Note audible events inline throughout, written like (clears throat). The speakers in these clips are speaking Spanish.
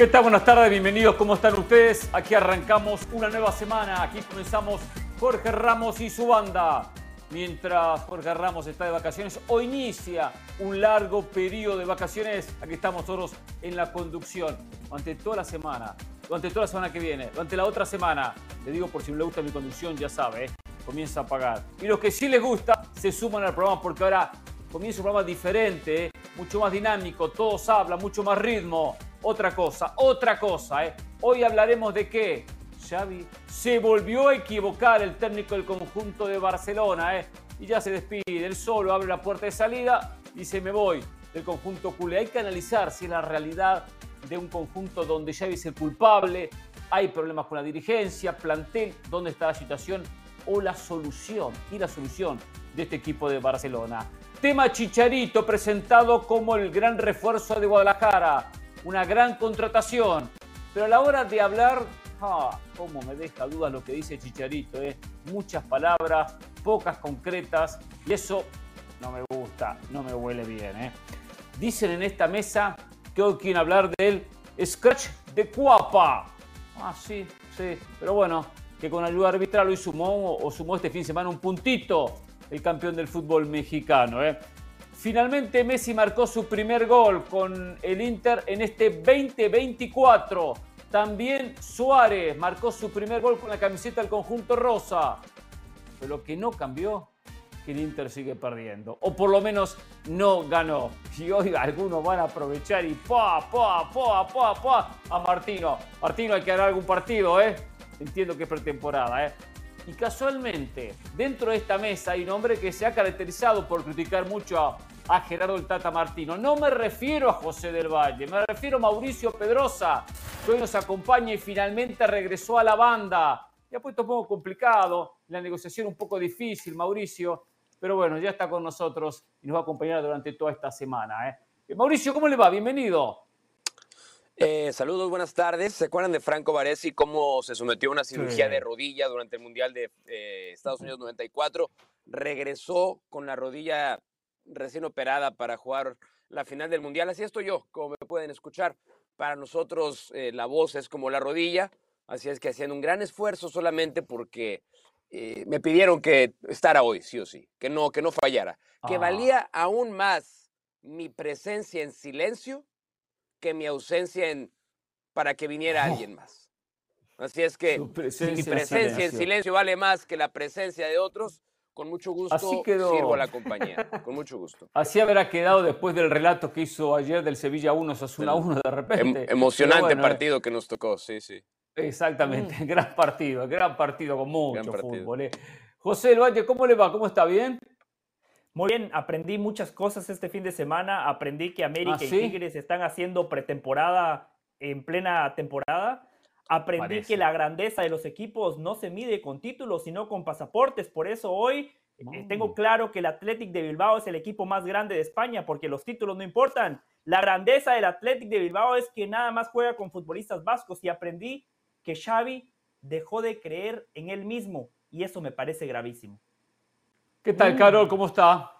¿Qué tal? Buenas tardes, bienvenidos. ¿Cómo están ustedes? Aquí arrancamos una nueva semana. Aquí comenzamos Jorge Ramos y su banda. Mientras Jorge Ramos está de vacaciones o inicia un largo periodo de vacaciones, aquí estamos todos en la conducción. Durante toda la semana, durante toda la semana que viene, durante la otra semana, le digo por si no le gusta mi conducción, ya sabe, ¿eh? comienza a pagar. Y los que sí les gusta, se suman al programa porque ahora comienza un programa diferente, ¿eh? mucho más dinámico, todos hablan, mucho más ritmo. Otra cosa, otra cosa, ¿eh? Hoy hablaremos de qué. Xavi se volvió a equivocar el técnico del conjunto de Barcelona, ¿eh? Y ya se despide, él solo abre la puerta de salida y dice me voy del conjunto culé. Hay que analizar si es la realidad de un conjunto donde Xavi es el culpable, hay problemas con la dirigencia, plantel, dónde está la situación o la solución y la solución de este equipo de Barcelona. Tema Chicharito presentado como el gran refuerzo de Guadalajara una gran contratación. Pero a la hora de hablar, ah, cómo me deja dudas lo que dice Chicharito, ¿eh? muchas palabras, pocas concretas, y eso no me gusta, no me huele bien. ¿eh? Dicen en esta mesa que hoy quieren hablar del scratch de Cuapa. Ah, sí, sí, pero bueno, que con ayuda arbitral hoy sumó o sumó este fin de semana un puntito el campeón del fútbol mexicano. ¿eh? Finalmente Messi marcó su primer gol con el Inter en este 2024. También Suárez marcó su primer gol con la camiseta del conjunto rosa. Pero lo que no cambió que el Inter sigue perdiendo. O por lo menos no ganó. Y hoy algunos van a aprovechar y pa, pa, pa, pa, a Martino. Martino hay que ganar algún partido, ¿eh? Entiendo que es pretemporada, ¿eh? Y casualmente, dentro de esta mesa hay un hombre que se ha caracterizado por criticar mucho a, Gerardo el Tata Martino. No me refiero a José del Valle, me refiero a Mauricio Pedrosa, que hoy nos acompaña y finalmente regresó a la banda. Ya ha puesto un poco complicado, la negociación un poco difícil, Mauricio, pero bueno, ya está con nosotros y nos va a acompañar durante toda esta semana. ¿eh? Mauricio, ¿cómo le va? Bienvenido. Eh, saludos, buenas tardes. ¿Se acuerdan de Franco Baresi cómo se sometió a una cirugía de rodilla durante el Mundial de eh, Estados Unidos 94? Regresó con la rodilla recién operada para jugar la final del Mundial. Así estoy yo, como me pueden escuchar. Para nosotros eh, la voz es como la rodilla, así es que haciendo un gran esfuerzo solamente porque me pidieron que estará hoy, sí o sí, que no, que no fallara. Que ah. valía aún más mi presencia en silencio que mi ausencia en, para que viniera oh. alguien más. Así es que si mi presencia en silencio. vale más que la presencia de otros, con mucho gusto sirvo a la compañía. Con mucho gusto. (laughs) Así habrá quedado después del relato que hizo ayer del Sevilla 1, Sasuna 1 de repente. Em, emocionante eh. partido que nos tocó, sí, sí. Exactamente, mm. gran partido, gran partido con mucho fútbol. Eh. José El Valle, ¿cómo le va? ¿Cómo está? ¿Bien? Muy bien, aprendí muchas cosas este fin de semana. Aprendí que América ¿Ah, y Tigres están haciendo pretemporada en plena temporada. Aprendí que la grandeza de los equipos no se mide con títulos, sino con pasaportes. Por eso hoy eh, tengo claro que el Athletic de Bilbao es el equipo más grande de España, porque los títulos no importan. La grandeza del Athletic de Bilbao es que nada más juega con futbolistas vascos y aprendí que Xavi dejó de creer en él mismo y eso me parece gravísimo. ¿Qué tal, Carol? ¿Cómo está?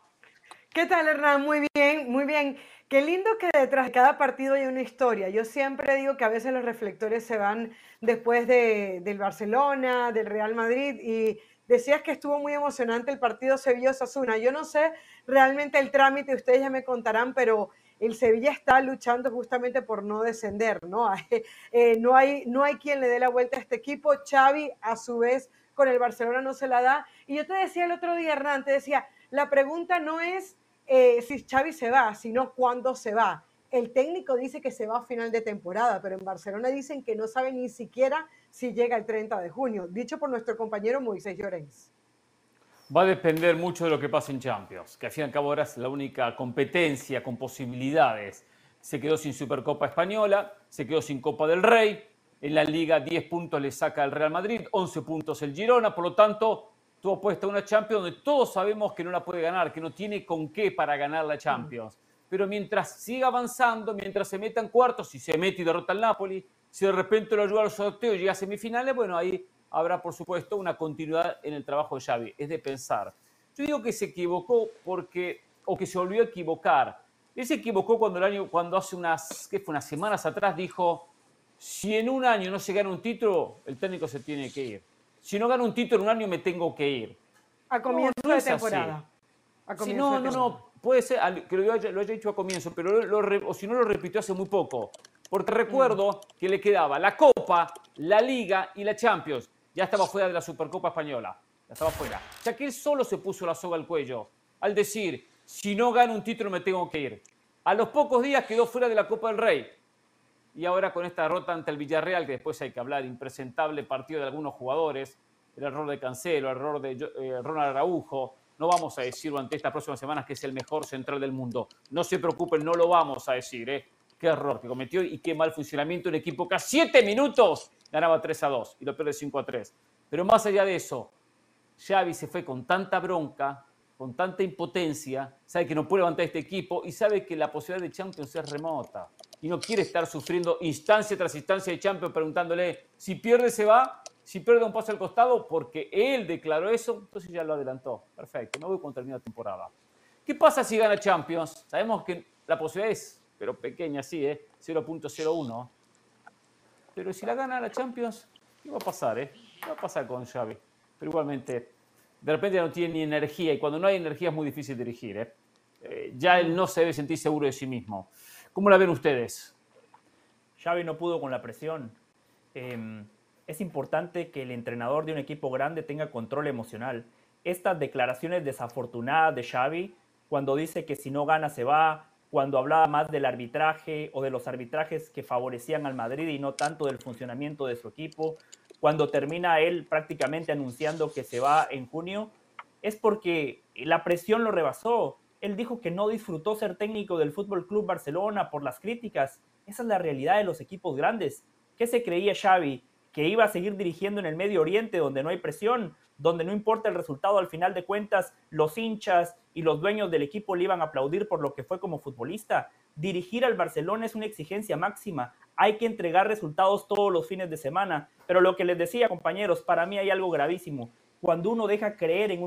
¿Qué tal, Hernán? Muy bien, muy bien. Qué lindo que detrás de cada partido hay una historia. Yo siempre digo que a veces los reflectores se van después de, del Barcelona, del Real Madrid, y decías que estuvo muy emocionante el partido Sevilla-Osasuna. Yo no sé realmente el trámite, ustedes ya me contarán, pero el Sevilla está luchando justamente por no descender, ¿no? (laughs) Eh, no, hay, no hay quien le dé la vuelta a este equipo. Xavi, a su vez, con el Barcelona no se la da. Y yo te decía el otro día, Hernán, te decía, la pregunta no es eh, si Xavi se va, sino cuándo se va. El técnico dice que se va a final de temporada, pero en Barcelona dicen que no saben ni siquiera si llega el 30 de junio, dicho por nuestro compañero Moisés Llorens. Va a depender mucho de lo que pase en Champions, que al fin y al cabo ahora es la única competencia con posibilidades. Se quedó sin Supercopa Española, se quedó sin Copa del Rey, en la liga 10 puntos le saca el Real Madrid, 11 puntos el Girona, por lo tanto, tuvo puesta una Champions donde todos sabemos que no la puede ganar, que no tiene con qué para ganar la Champions. Pero mientras siga avanzando, mientras se meta en cuartos, si se mete y derrota al Napoli, si de repente lo ayuda al sorteo y llega a semifinales, bueno, ahí habrá por supuesto una continuidad en el trabajo de Xavi. Es de pensar. Yo digo que se equivocó porque, o que se volvió a equivocar. Él se equivocó cuando el año, cuando hace unas, ¿qué fue? Unas semanas atrás dijo, si en un año no se gana un título, el técnico se tiene que ir. Si no gano un título en un año, me tengo que ir. A comienzo de temporada. si no, no, no, puede ser que lo haya, lo haya dicho a comienzo, pero o si no lo repitió hace muy poco. Porque recuerdo que le quedaba la Copa, la Liga y la Champions. Ya estaba fuera de la Supercopa Española. Ya estaba fuera. Sea que él solo se puso la soga al cuello al decir, si no gano un título me tengo que ir. A los pocos días quedó fuera de la Copa del Rey. Y ahora con esta derrota ante el Villarreal, que después hay que hablar, impresentable partido de algunos jugadores, el error de Cancelo, el error de eh, Ronald Araujo, no vamos a decirlo ante estas próximas semanas que es el mejor central del mundo. No se preocupen, no lo vamos a decir. ¿eh? Qué error que cometió y qué mal funcionamiento. Un equipo que a siete minutos ganaba 3 a 2 y lo pierde 5 a 3. Pero más allá de eso, Xavi se fue con tanta bronca, con tanta impotencia, sabe que no puede levantar este equipo y sabe que la posibilidad de Champions es remota. Y no quiere estar sufriendo instancia tras instancia de Champions preguntándole si pierde se va, si pierde un paso al costado, porque él declaró eso, entonces ya lo adelantó. Perfecto, no voy con terminar la temporada. ¿Qué pasa si gana Champions? Sabemos que la posibilidad es, pero pequeña, sí, ¿eh? 0.01. Pero si la gana la Champions, ¿qué va a pasar, eh? ¿Qué va a pasar con Xavi? Pero igualmente, de repente no tiene ni energía y cuando no hay energía es muy difícil dirigir. ¿eh? Eh, ya él no se debe sentir seguro de sí mismo. ¿Cómo la ven ustedes? Xavi no pudo con la presión. Em, es importante que el entrenador de un equipo grande tenga control emocional. Estas declaraciones desafortunadas de Xavi, cuando dice que si no gana se va, cuando hablaba más del arbitraje o de los arbitrajes que favorecían al Madrid y no tanto del funcionamiento de su equipo, cuando termina él prácticamente anunciando que se va en junio, es porque la presión lo rebasó. Él dijo que no disfrutó ser técnico del Fútbol Club Barcelona por las críticas. Esa es la realidad de los equipos grandes. ¿Qué se creía Xavi? Que iba a seguir dirigiendo en el Medio Oriente, donde no hay presión, donde no importa el resultado, al final de cuentas, los hinchas y los dueños del equipo le iban a aplaudir por lo que fue como futbolista. Dirigir al Barcelona es una exigencia máxima hay que entregar resultados todos los fines de semana. Pero lo que les decía, compañeros, para mí hay algo gravísimo. Cuando uno deja, creer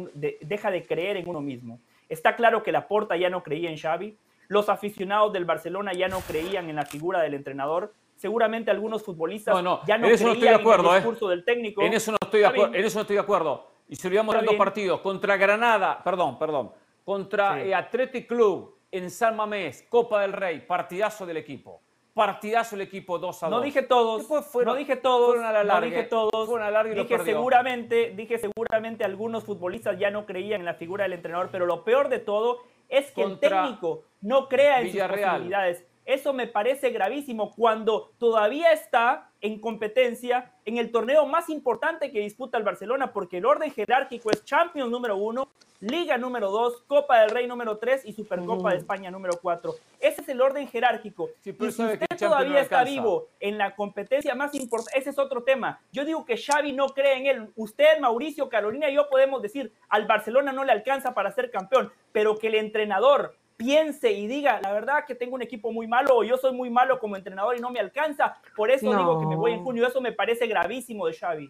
deja de creer en uno mismo. Está claro que la Porta ya no creía en Xavi, los aficionados del Barcelona ya no creían en la figura del entrenador, seguramente algunos futbolistas ya no creían en el ¿eh? discurso del técnico. En eso no estoy de acuerdo, en eso no estoy de acuerdo. Y si olvidamos los dos partidos, contra Granada, perdón, perdón, contra sí. Eh, Athletic Club en San Mamés, Copa del Rey, partidazo del equipo partidazo el equipo 2 a 2. No dije todos, no dije todos, no dije todos. y dije seguramente, dije seguramente algunos futbolistas ya no creían en la figura del entrenador, pero lo peor de todo es que el técnico no crea en sus posibilidades. Eso me parece gravísimo cuando todavía está en competencia en el torneo más importante que disputa el Barcelona, porque el orden jerárquico es Champions número uno, Liga número dos, Copa del Rey número tres y Supercopa de España número cuatro. Ese es el orden jerárquico. y si usted todavía está vivo en la competencia más importante, ese es otro tema. Yo digo que Xavi no cree en él. Usted, Mauricio, Carolina y yo podemos decir, al Barcelona no le alcanza para ser campeón, pero que el entrenador piense y diga, la verdad que tengo un equipo muy malo o yo soy muy malo como entrenador y no me alcanza, por eso digo que me voy en junio. Eso me parece gravísimo de Xavi.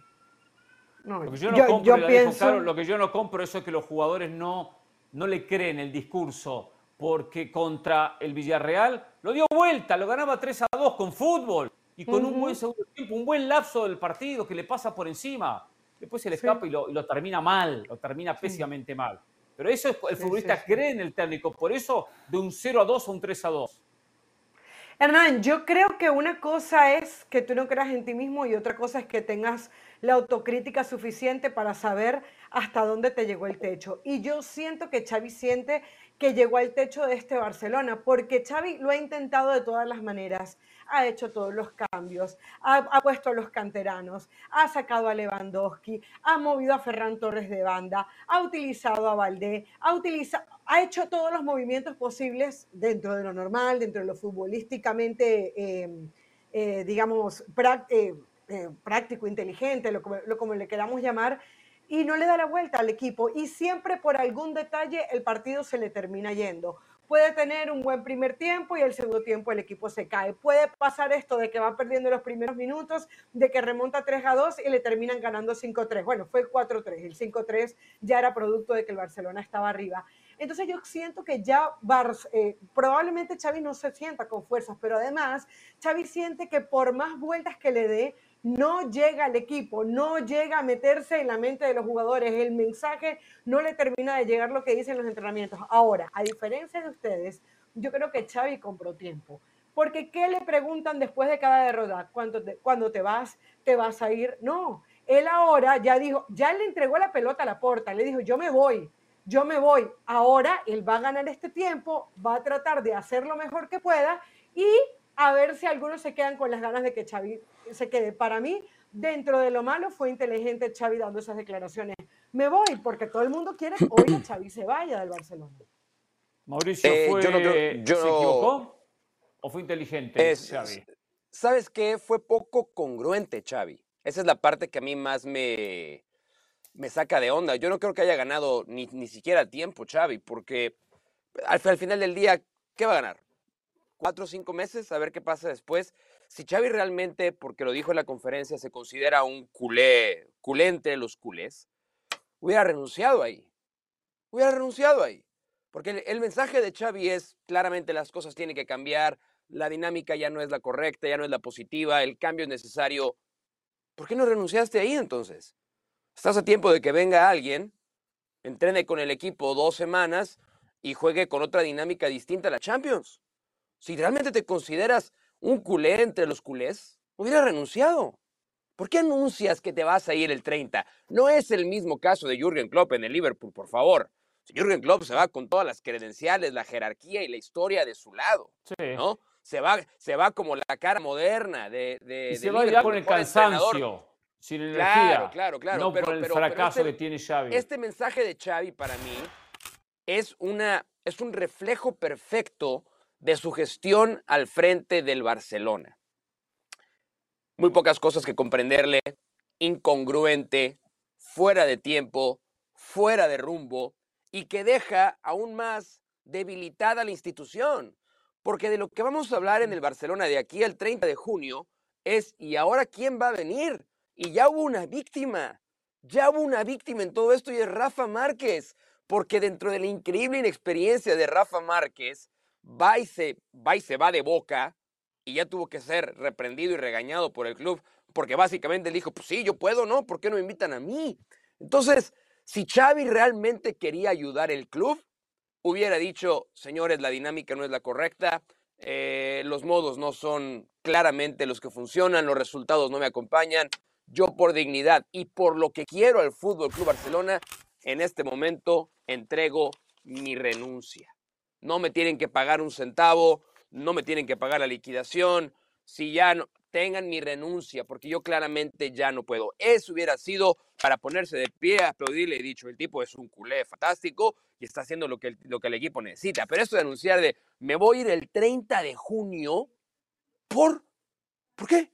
lo que yo no compro, pienso... lo que yo no compro eso es que los jugadores no, no le creen el discurso, porque contra el Villarreal lo dio vuelta, lo ganaba 3 a 2 con fútbol y con un buen segundo tiempo, un buen lapso del partido que le pasa por encima. Después se le escapa y, lo, y, lo, termina mal, lo termina pésimamente mal. Pero eso es, el futbolista cree en el técnico, por eso de un 0 a 2 a un 3 a 2. Hernán, yo creo que una cosa es que tú no creas en ti mismo y otra cosa es que tengas la autocrítica suficiente para saber hasta dónde te llegó el techo. Y yo siento que Xavi siente que llegó al techo de este Barcelona, porque Xavi lo ha intentado de todas las maneras. Ha hecho todos los cambios, ha, puesto a los canteranos, ha sacado a Lewandowski, ha movido a Ferran Torres de banda, ha utilizado a Valdé, ha, ha hecho todos los movimientos posibles dentro de lo normal, dentro de lo futbolísticamente, em, eh, digamos, eh, eh, práctico, inteligente, lo, lo como le queramos llamar, y no le da la vuelta al equipo. Y siempre por algún detalle el partido se le termina yendo puede tener un buen primer tiempo y el segundo tiempo el equipo se cae. Puede pasar esto de que va perdiendo los primeros minutos, de que remonta 3 a 2 y le terminan ganando 5 3. Bueno, fue 4 3. El 5 3 ya era producto de que el Barcelona estaba arriba. Entonces yo siento que ya eh, probablemente Xavi no se sienta con fuerzas, pero además Xavi siente que por más vueltas que le dé, no llega al equipo, no llega a meterse en la mente de los jugadores, el mensaje no le termina de llegar lo que dicen los entrenamientos. Ahora, a diferencia de ustedes, yo creo que Xavi compró tiempo. Porque ¿qué le preguntan después de cada derrota? ¿Cuándo te, vas? ¿Te vas a ir? No, él ahora ya dijo, ya le entregó la pelota a la puerta, le dijo, yo me voy, yo me voy. Ahora él va a ganar este tiempo, va a tratar de hacer lo mejor que pueda y a ver si algunos se quedan con las ganas de que Xavi se quede. Para mí, dentro de lo malo, fue inteligente Xavi dando esas declaraciones. Me voy porque todo el mundo quiere que hoy (clears throat) Xavi se vaya del Barcelona. Mauricio, eh, ¿fue, ¿se equivocó o fue inteligente Xavi? ¿Sabes qué? Fue poco congruente Xavi. Esa es la parte que a mí más me, me saca de onda. Yo no creo que haya ganado ni, ni siquiera tiempo Xavi, porque al, al final del día, ¿qué va a ganar? ¿Cuatro o cinco meses? A ver qué pasa después. Si Xavi realmente, porque lo dijo en la conferencia, se considera un culé, culé entre los culés, hubiera renunciado ahí. Hubiera renunciado ahí. Porque el, mensaje de Xavi es claramente las cosas tienen que cambiar, la dinámica ya no es la correcta, ya no es la positiva, el cambio es necesario ¿Por qué no renunciaste ahí entonces? Estás a tiempo de que venga alguien, entrene con el equipo dos semanas y juegue con otra dinámica distinta a la Champions. Si realmente te consideras un culé entre los culés, hubiera renunciado. ¿Por qué anuncias que te vas a ir el 30? No es el mismo caso de Jürgen Klopp en el Liverpool, por favor. Jürgen Klopp se va con todas las credenciales, la jerarquía y la historia de su lado, ¿no? se va, se va como la cara moderna de. de se va ya con el cansancio, sin energía. Claro, claro, claro. No por el fracaso este que tiene Xavi. Este mensaje de Xavi para mí es, una, es un reflejo perfecto de su gestión al frente del Barcelona. Muy pocas cosas que comprenderle, incongruente, fuera de tiempo, fuera de rumbo y que deja aún más debilitada la institución. Porque de lo que vamos a hablar en el Barcelona de aquí al 30 de junio es, ¿y ahora quién va a venir? Y ya hubo una víctima, ya hubo una víctima en todo esto y es Rafa Márquez. Porque dentro de la increíble inexperiencia de Rafa Márquez, va y, se, va de boca y ya tuvo que ser reprendido y regañado por el club, porque básicamente le dijo, pues sí, yo puedo, ¿no? ¿Por qué no me invitan a mí? Entonces, si Xavi realmente quería ayudar el club, hubiera dicho, señores, la dinámica no es la correcta, eh, los modos no son claramente los que funcionan, los resultados no me acompañan. Yo por dignidad y por lo que quiero al Fútbol Club Barcelona, en este momento entrego mi renuncia. No me tienen que pagar un centavo, no me tienen que pagar la liquidación. Si ya no, tengan mi renuncia, porque yo claramente ya no puedo. Eso hubiera sido para ponerse de pie, aplaudirle y dicho, el tipo es un culé fantástico y está haciendo lo que, el, lo que el equipo necesita. Pero esto de anunciar de, me voy a ir el 30 de junio, ¿por? ¿Por qué?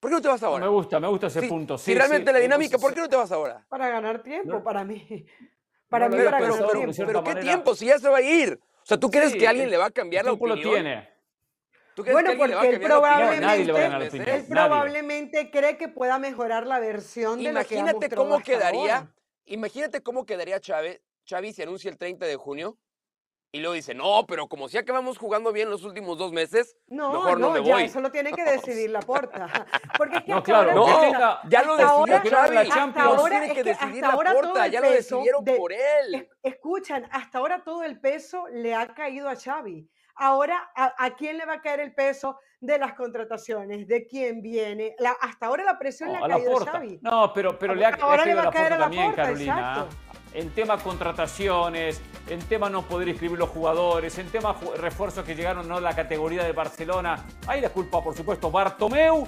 ¿Por qué no te vas ahora? Me gusta, me gusta ese punto. Sí, si realmente la dinámica, ¿por qué no te vas ahora? Para ganar tiempo, para mí. (laughs) Para mí, pero, para pero, ganar pero, tiempo. pero ¿qué tiempo? Si ya se va a ir. O sea, ¿tú crees que alguien le va a cambiar la opinión? lo tiene. ¿Tú crees Bueno, que alguien le va a porque él cambiar la opinión? Nadie le va a ganar la probablemente, opinión. él probablemente cree que pueda mejorar la versión de lo que ha Imagínate cómo quedaría, ahora. imagínate cómo quedaría Chávez, Xavi se anuncia el 30 de junio y luego dice, no, pero como si acabamos jugando bien los últimos dos meses, No, mejor no, no, me ya voy. eso lo tiene que decidir la porta. (laughs) Porque es que No, hasta claro, ahora, No, que tenga- ya lo hasta decidió Xavi. la Champions. ahora tiene es que que decidir hasta la ahora todo porta, el ya lo peso decidieron de- por él. Es- Escuchan, hasta ahora todo el peso le ha caído a Xavi. Ahora, ¿a, a quién le va a caer el peso de las contrataciones? ¿De quién viene? La- hasta ahora la presión No, le ha caído a. Xavi. No, pero, pero le ha, le ha Ahora le caído va a a la Porta también, Carolina. exacto. En tema contrataciones, en tema no poder inscribir los jugadores, en tema refuerzos que llegaron no a la categoría de Barcelona. Ahí la culpa, por supuesto, Bartomeu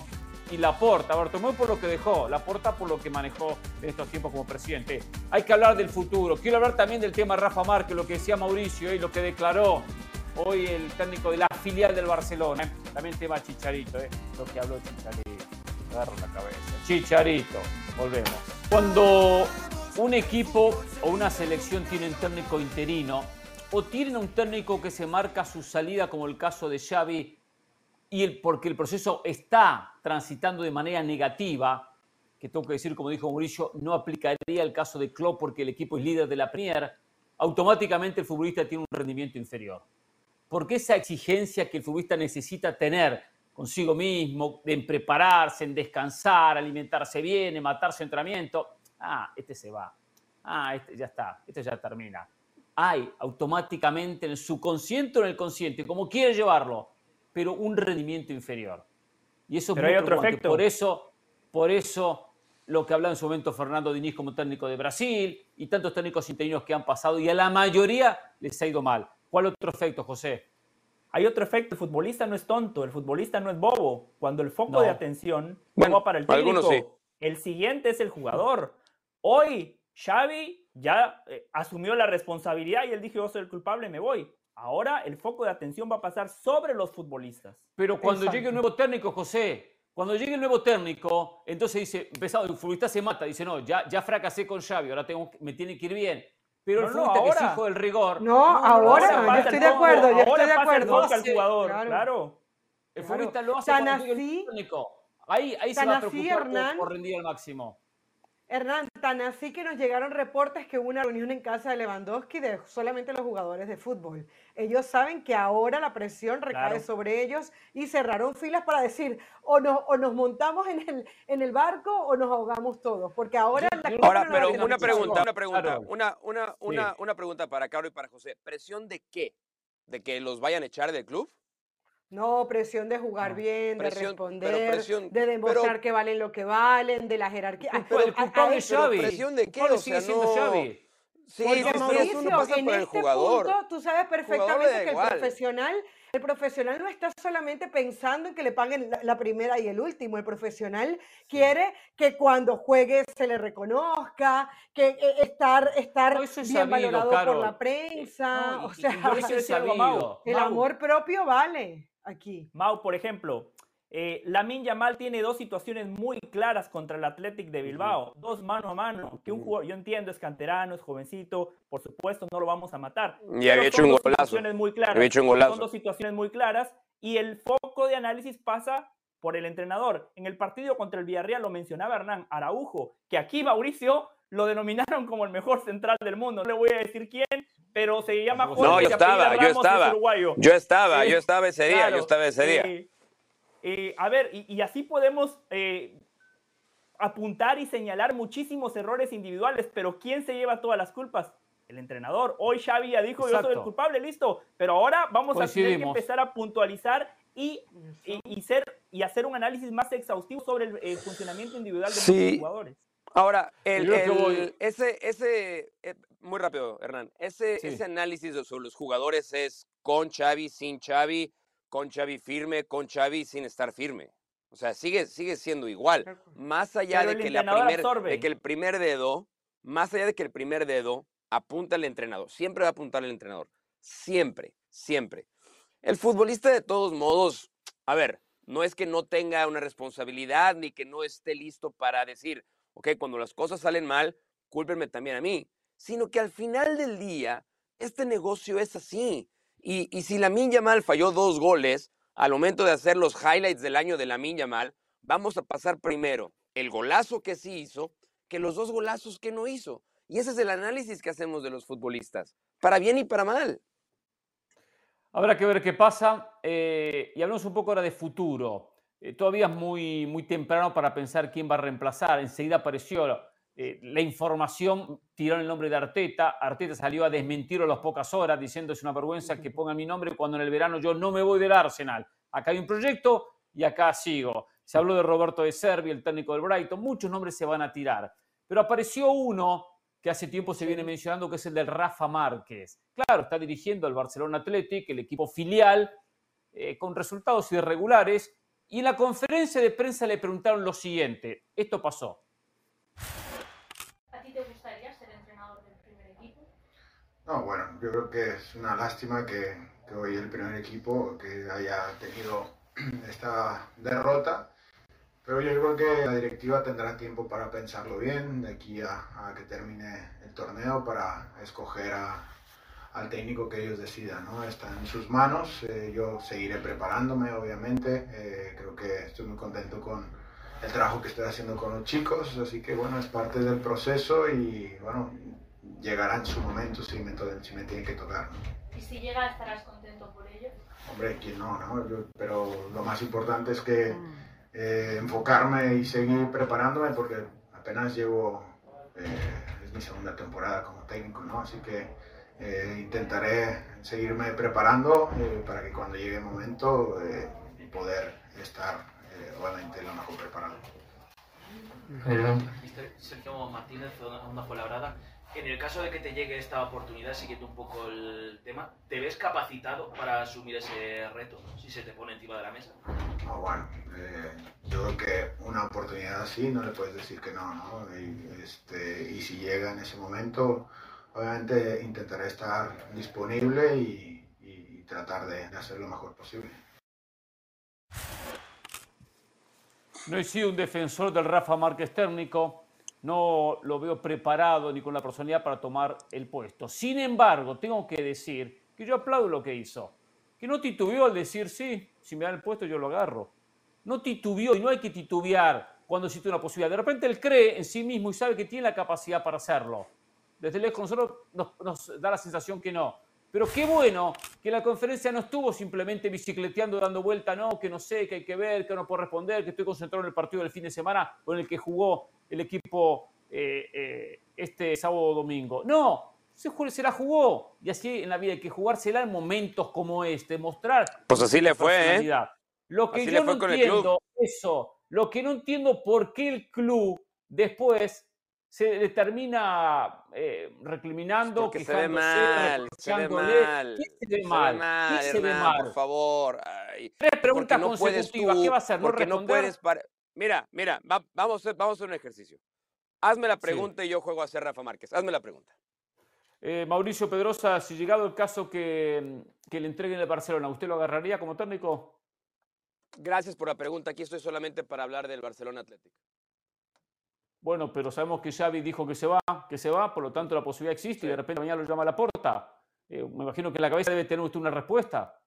y Laporta. Bartomeu por lo que dejó, Laporta por lo que manejó en estos tiempos como presidente. Hay que hablar del futuro. Quiero hablar también del tema Rafa Márquez, lo que decía Mauricio y lo que declaró hoy el técnico de la filial del Barcelona. También tema Chicharito, ¿eh? lo que habló Chicharito. Agarro la cabeza. Chicharito, volvemos. Cuando un equipo o una selección tiene un técnico interino o tienen un técnico que se marca su salida, como el caso de Xavi, y porque el proceso está transitando de manera negativa, que tengo que decir, como dijo Mauricio, no aplicaría el caso de Klopp porque el equipo es líder de la Premier, automáticamente el futbolista tiene un rendimiento inferior. Porque esa exigencia que el futbolista necesita tener consigo mismo, en prepararse, en descansar, alimentarse bien, en matarse entrenamiento, ah, este se va, ah, este ya está, este ya termina. Hay automáticamente en el subconsciente o en el consciente, como quiere llevarlo, pero un rendimiento inferior. Y eso pero hay otro efecto. Por eso, por eso lo que hablaba en su momento Fernando Diniz como técnico de Brasil y tantos técnicos interinos que han pasado y a la mayoría les ha ido mal. ¿Cuál otro efecto, José? Hay otro efecto, el futbolista no es tonto, el futbolista no es bobo. Cuando el foco de atención va para el técnico, el siguiente es el jugador. Hoy Xavi ya eh, asumió la responsabilidad y él dijo, yo soy el culpable, me voy. Ahora el foco de atención va a pasar sobre los futbolistas. Pero cuando llegue un nuevo técnico, José, cuando llegue el nuevo técnico, entonces dice, empezado, el futbolista se mata, dice, no, ya, ya fracasé con Xavi, ahora tengo, me tiene que ir bien. Pero el futbolista que es hijo del rigor. No, ahora, yo estoy de acuerdo, yo estoy de acuerdo. al jugador, claro. El futbolista lo hace cuando llegue el técnico. Ahí, ahí se va a preocupar por rendir al máximo. Hernán, tan así que nos llegaron reportes que hubo una reunión en casa de Lewandowski de solamente los jugadores de fútbol. Ellos saben que ahora la presión recae sobre ellos y cerraron filas para decir o, o nos montamos en el, en el barco o nos ahogamos todos. Porque ahora... ahora, pero una pregunta, una pregunta, una, una, una, una pregunta para Carlos y para José. ¿Presión de qué? ¿De que los vayan a echar del club? No, presión de jugar bien, de responder, de demostrar que valen lo que valen, de la jerarquía. Pero, el culpable es Xavi. ¿Presión de qué? O sea, no... Xavi. Sí, Porque Mauricio, en este punto tú sabes perfectamente que el profesional, el profesional no está solamente pensando en que le paguen la, primera y el último. El profesional quiere que cuando juegue se le reconozca, que eh, estar, estar bien valorado por la prensa. o sea, (laughs) el amor propio vale aquí. Mau, por ejemplo, eh, Lamin Yamal tiene dos situaciones muy claras contra el Athletic de Bilbao, dos mano a mano. Que un jugador, yo entiendo, es canterano, es jovencito, por supuesto, no lo vamos a matar. Y había hecho un golazo. Muy claras, hecho un golazo. Son dos situaciones muy claras y el foco de análisis pasa por el entrenador. En el partido contra el Villarreal lo mencionaba Hernán Araujo, que aquí Mauricio lo denominaron como el mejor central del mundo. No le voy a decir quién, pero se llama Jorge. No, yo estaba, yo estaba. Yo estaba, yo estaba ese día, yo estaba ese día. Eh, eh, a ver, y, así podemos eh, apuntar y señalar muchísimos errores individuales, pero ¿quién se lleva todas las culpas? El entrenador. Hoy Xavi ya dijo, yo soy el culpable, listo. Pero ahora vamos a tener que empezar a puntualizar y, y, ser, y hacer un análisis más exhaustivo sobre el, funcionamiento individual de los jugadores. Ahora, el, ese, ese, eh, muy rápido, Hernán, ese, ese análisis sobre los jugadores es con Xavi, sin Xavi, con Xavi firme, con Xavi sin estar firme. O sea, sigue, sigue siendo igual. Más allá de que, la de que el primer dedo, más allá de que el primer dedo apunta al entrenador. Siempre va a apuntar al entrenador. Siempre, siempre. El futbolista de todos modos, a ver, no es que no tenga una responsabilidad ni que no esté listo para decir, ok, cuando las cosas salen mal, cúlpenme también a mí, sino que al final del día, este negocio es así. Y, y si la Yamal falló dos goles, al momento de hacer los highlights del año de la Yamal, vamos a pasar primero el golazo que sí hizo que los dos golazos que no hizo. Y ese es el análisis que hacemos de los futbolistas, para bien y para mal. Habrá que ver qué pasa. Eh, y hablamos un poco ahora de futuro. Eh, todavía es muy, muy temprano para pensar quién va a reemplazar. Enseguida apareció eh, la información, tiraron el nombre de Arteta. Arteta salió a desmentirlo a las pocas horas, diciendo es una vergüenza que ponga mi nombre cuando en el verano yo no me voy del Arsenal. Acá hay un proyecto y acá sigo. Se habló de Roberto de Servi, el técnico del Brighton. Muchos nombres se van a tirar. Pero apareció uno que hace tiempo se viene mencionando, que es el del Rafa Márquez. Claro, está dirigiendo al Barcelona Athletic, el equipo filial, eh, con resultados irregulares, y en la conferencia de prensa le preguntaron lo siguiente, esto pasó. ¿A ti te gustaría ser entrenador del primer equipo? No, bueno, yo creo que es una lástima que, que hoy el primer equipo que haya tenido (clears throat) esta derrota, pero yo creo que la directiva tendrá tiempo para pensarlo bien de aquí a, a que termine el torneo para escoger a, al técnico que ellos decidan, ¿no? Está en sus manos, eh, yo seguiré preparándome, obviamente, eh, creo que estoy muy contento con el trabajo que estoy haciendo con los chicos, así que bueno, es parte del proceso y bueno, llegará en su momento si me, si me tiene que tocar. ¿Y si llega estarás contento por ello? Hombre, quién no, ¿no? pero lo más importante es que eh, enfocarme y seguir preparándome porque apenas llevo, eh, es mi segunda temporada como técnico, ¿no? Así que eh, intentaré seguirme preparando para que cuando llegue el momento poder estar obviamente lo mejor preparado. Sergio Martínez, una palabra en el caso de que te llegue esta oportunidad, siguiendo un poco el tema, ¿te ves capacitado para asumir ese reto si se te pone encima de la mesa? Ah, bueno, eh, yo creo que una oportunidad así no le puedes decir que no, ¿no? Y, este, y si llega en ese momento, obviamente intentaré estar disponible y, tratar de, de hacer lo mejor posible. No he sido un defensor del Rafa Márquez técnico no lo veo preparado ni con la personalidad para tomar el puesto. Sin embargo, tengo que decir que yo aplaudo lo que hizo. Que no titubeó al decir, sí, si me dan el puesto yo lo agarro. No titubeó y no hay que titubear cuando existe una posibilidad. De repente él cree en sí mismo y sabe que tiene la capacidad para hacerlo. Desde lejos nosotros nos, nos da la sensación que no. Pero qué bueno que la conferencia no estuvo simplemente bicicleteando, dando vuelta, no, que no sé, que hay que ver, que no puedo responder, que estoy concentrado en el partido del fin de semana con el que jugó el equipo eh, eh, este sábado o domingo. No, se, se, la jugó. Y así en la vida hay que jugársela en momentos como este, mostrar. Pues así le fue, ¿eh? Lo que yo no entiendo, eso, lo que no entiendo por qué el club después se le termina eh, recriminando, que se ve mal, se ve mal, ¿Qué se ve mal? ¿Qué se ve mal? Por favor. Tres preguntas consecutivas, ¿qué va a hacer? ¿No porque no puedes... Mira, mira, vamos, a, vamos a hacer un ejercicio. Hazme la pregunta y yo juego a ser Rafa Márquez. Hazme la pregunta. Eh, Mauricio Pedrosa, si llegado el caso que, que le entreguen el Barcelona, ¿usted lo agarraría como técnico? Gracias por la pregunta. Aquí estoy solamente para hablar del Barcelona Atlético. Bueno, pero sabemos que Xavi dijo que se va, que se va, por lo tanto la posibilidad existe y de repente mañana lo llama a la puerta. Eh, me imagino que en la cabeza debe tener usted una respuesta.